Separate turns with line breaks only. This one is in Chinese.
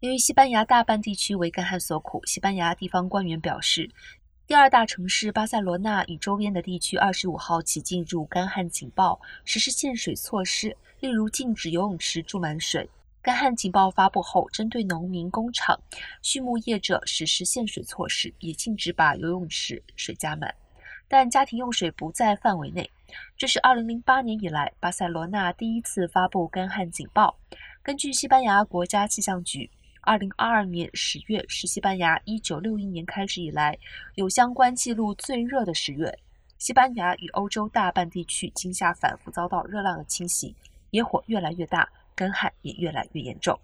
由于西班牙大半地区为干旱所苦，西班牙地方官员表示，第二大城市巴塞罗那与周边的地区二十五号起进入干旱警报，实施限水措施，例如禁止游泳池注满水。干旱警报发布后，针对农民、工厂、畜牧业者实施限水措施，也禁止把游泳池水加满，但家庭用水不在范围内。这是二零零八年以来巴塞罗那第一次发布干旱警报。根据西班牙国家气象局。二零二二年十月是西班牙一九六一年开始以来有相关记录最热的十月。西班牙与欧洲大半地区今夏反复遭到热浪的侵袭，野火越来越大，干旱也越来越严重。